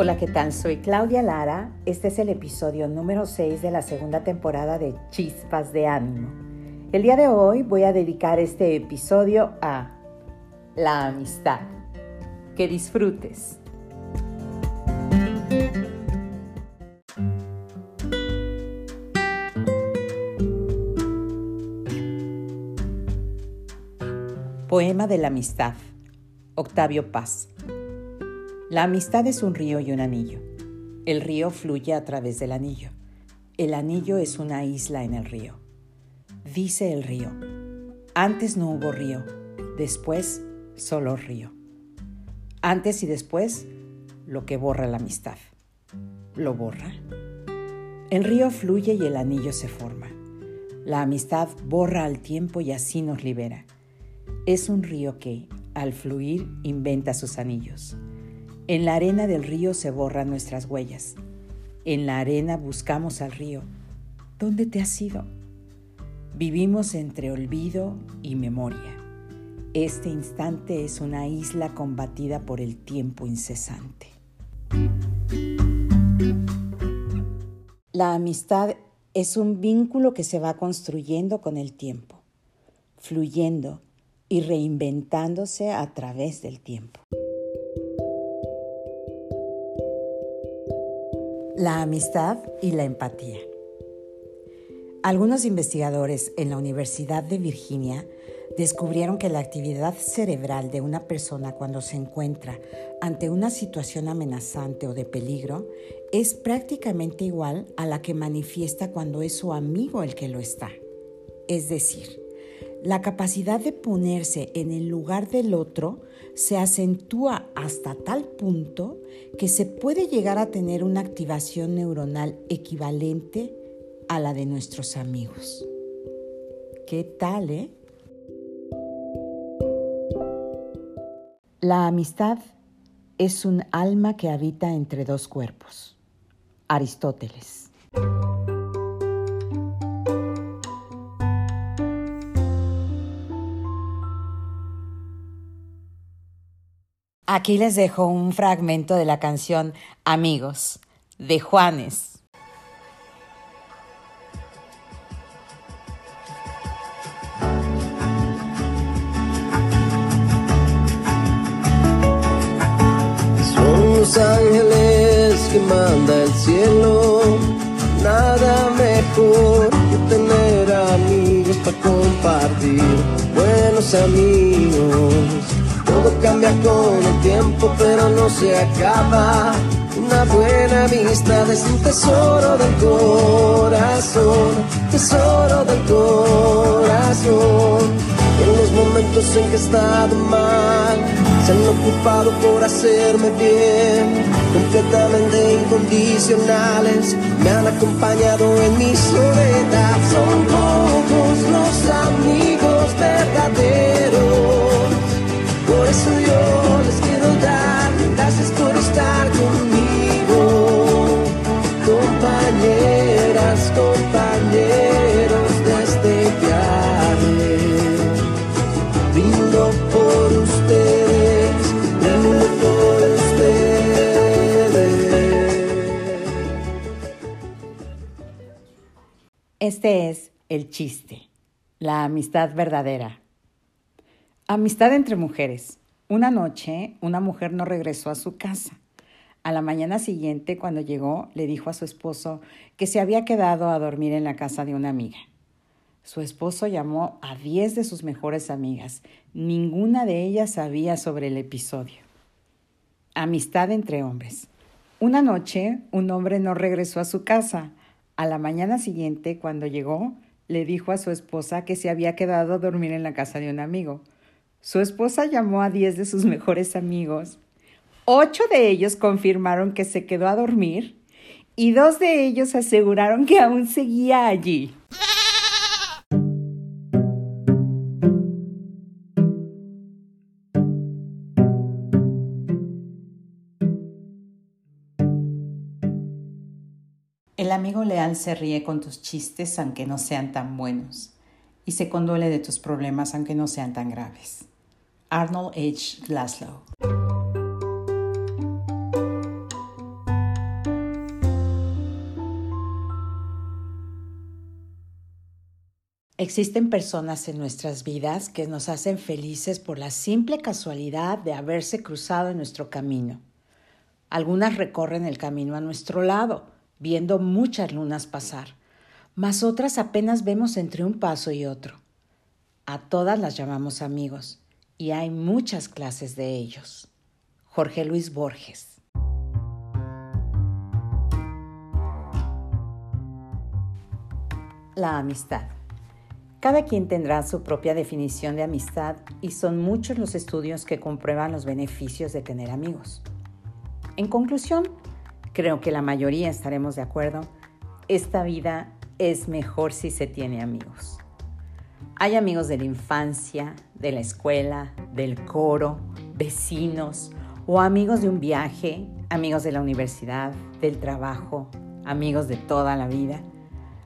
Hola, ¿qué tal? Soy Claudia Lara. Este es el episodio número 6 de la segunda temporada de Chispas de Ánimo. El día de hoy voy a dedicar este episodio a la amistad. Que disfrutes. Poema de la amistad. Octavio Paz. La amistad es un río y un anillo. El río fluye a través del anillo. El anillo es una isla en el río. Dice el río, antes no hubo río, después solo río. Antes y después, lo que borra la amistad. ¿Lo borra? El río fluye y el anillo se forma. La amistad borra al tiempo y así nos libera. Es un río que, al fluir, inventa sus anillos. En la arena del río se borran nuestras huellas. En la arena buscamos al río. ¿Dónde te has ido? Vivimos entre olvido y memoria. Este instante es una isla combatida por el tiempo incesante. La amistad es un vínculo que se va construyendo con el tiempo, fluyendo y reinventándose a través del tiempo. La amistad y la empatía. Algunos investigadores en la Universidad de Virginia descubrieron que la actividad cerebral de una persona cuando se encuentra ante una situación amenazante o de peligro es prácticamente igual a la que manifiesta cuando es su amigo el que lo está. Es decir, la capacidad de ponerse en el lugar del otro se acentúa hasta tal punto que se puede llegar a tener una activación neuronal equivalente a la de nuestros amigos. ¿Qué tal, eh? La amistad es un alma que habita entre dos cuerpos. Aristóteles. Aquí les dejo un fragmento de la canción Amigos, de Juanes. Son los ángeles que manda el cielo, nada mejor que tener amigos para compartir, buenos amigos todo cambia con el tiempo, pero no se acaba. Una buena amistad es un tesoro del corazón, tesoro del corazón. En los momentos en que he estado mal, se han ocupado por hacerme bien, completamente incondicionales, me han acompañado en mi soledad. Son pocos los amigos el chiste, la amistad verdadera. Amistad entre mujeres. Una noche, una mujer no regresó a su casa. A la mañana siguiente, cuando llegó, le dijo a su esposo que se había quedado a dormir en la casa de una amiga. Su esposo llamó a diez de sus mejores amigas. Ninguna de ellas sabía sobre el episodio. Amistad entre hombres. Una noche, un hombre no regresó a su casa. A la mañana siguiente, cuando llegó, le dijo a su esposa que se había quedado a dormir en la casa de un amigo. Su esposa llamó a diez de sus mejores amigos. Ocho de ellos confirmaron que se quedó a dormir y dos de ellos aseguraron que aún seguía allí. El amigo leal se ríe con tus chistes aunque no sean tan buenos y se condole de tus problemas aunque no sean tan graves. Arnold H. Glaslow. Existen personas en nuestras vidas que nos hacen felices por la simple casualidad de haberse cruzado en nuestro camino. Algunas recorren el camino a nuestro lado viendo muchas lunas pasar, mas otras apenas vemos entre un paso y otro. A todas las llamamos amigos, y hay muchas clases de ellos. Jorge Luis Borges. La amistad. Cada quien tendrá su propia definición de amistad y son muchos los estudios que comprueban los beneficios de tener amigos. En conclusión, creo que la mayoría estaremos de acuerdo, esta vida es mejor si se tiene amigos. Hay amigos de la infancia, de la escuela, del coro, vecinos o amigos de un viaje, amigos de la universidad, del trabajo, amigos de toda la vida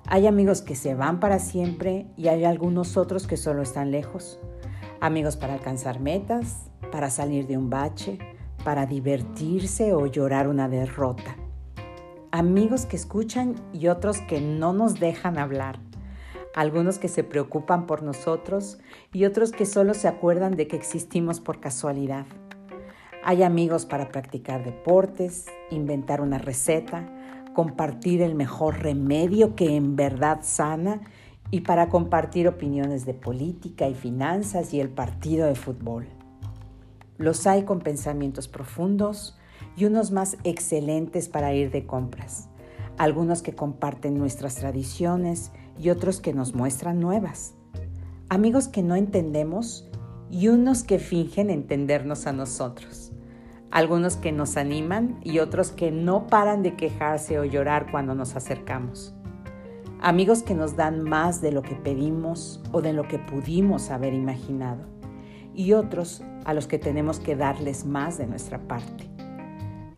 hay amigos que se van para siempre y hay algunos otros que solo están lejos. Amigos para alcanzar metas, para salir de un bache, para divertirse o llorar una derrota. Amigos que escuchan y otros que no nos dejan hablar. Algunos que se preocupan por nosotros y otros que solo se acuerdan de que existimos por casualidad. Hay amigos para practicar deportes, inventar una receta, compartir el mejor remedio que en verdad sana y para compartir opiniones de política y finanzas y el partido de fútbol. Los hay con pensamientos profundos y unos más excelentes para ir de compras, algunos que comparten nuestras tradiciones y otros que nos muestran nuevas, amigos que no entendemos y unos que fingen entendernos a nosotros algunos que nos animan y otros que no paran de quejarse o llorar cuando nos acercamos. Amigos que nos dan más de lo que pedimos o de lo que pudimos haber imaginado. Y otros a los que tenemos que darles más de nuestra parte.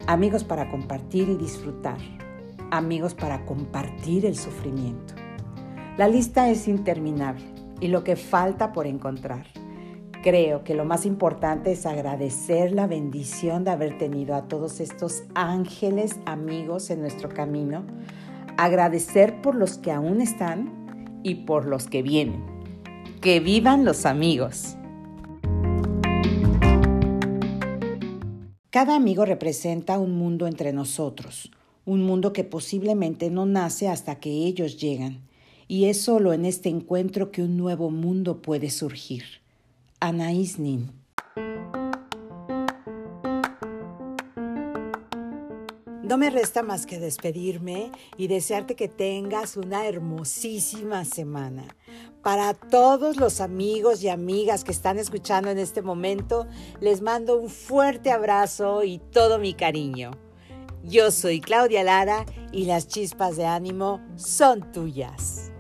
Amigos para compartir y disfrutar. Amigos para compartir el sufrimiento. La lista es interminable y lo que falta por encontrar. Creo que lo más importante es agradecer la bendición de haber tenido a todos estos ángeles amigos en nuestro camino, agradecer por los que aún están y por los que vienen. Que vivan los amigos. Cada amigo representa un mundo entre nosotros, un mundo que posiblemente no nace hasta que ellos llegan, y es solo en este encuentro que un nuevo mundo puede surgir. Anaís Nin. No me resta más que despedirme y desearte que tengas una hermosísima semana. Para todos los amigos y amigas que están escuchando en este momento, les mando un fuerte abrazo y todo mi cariño. Yo soy Claudia Lara y las chispas de ánimo son tuyas.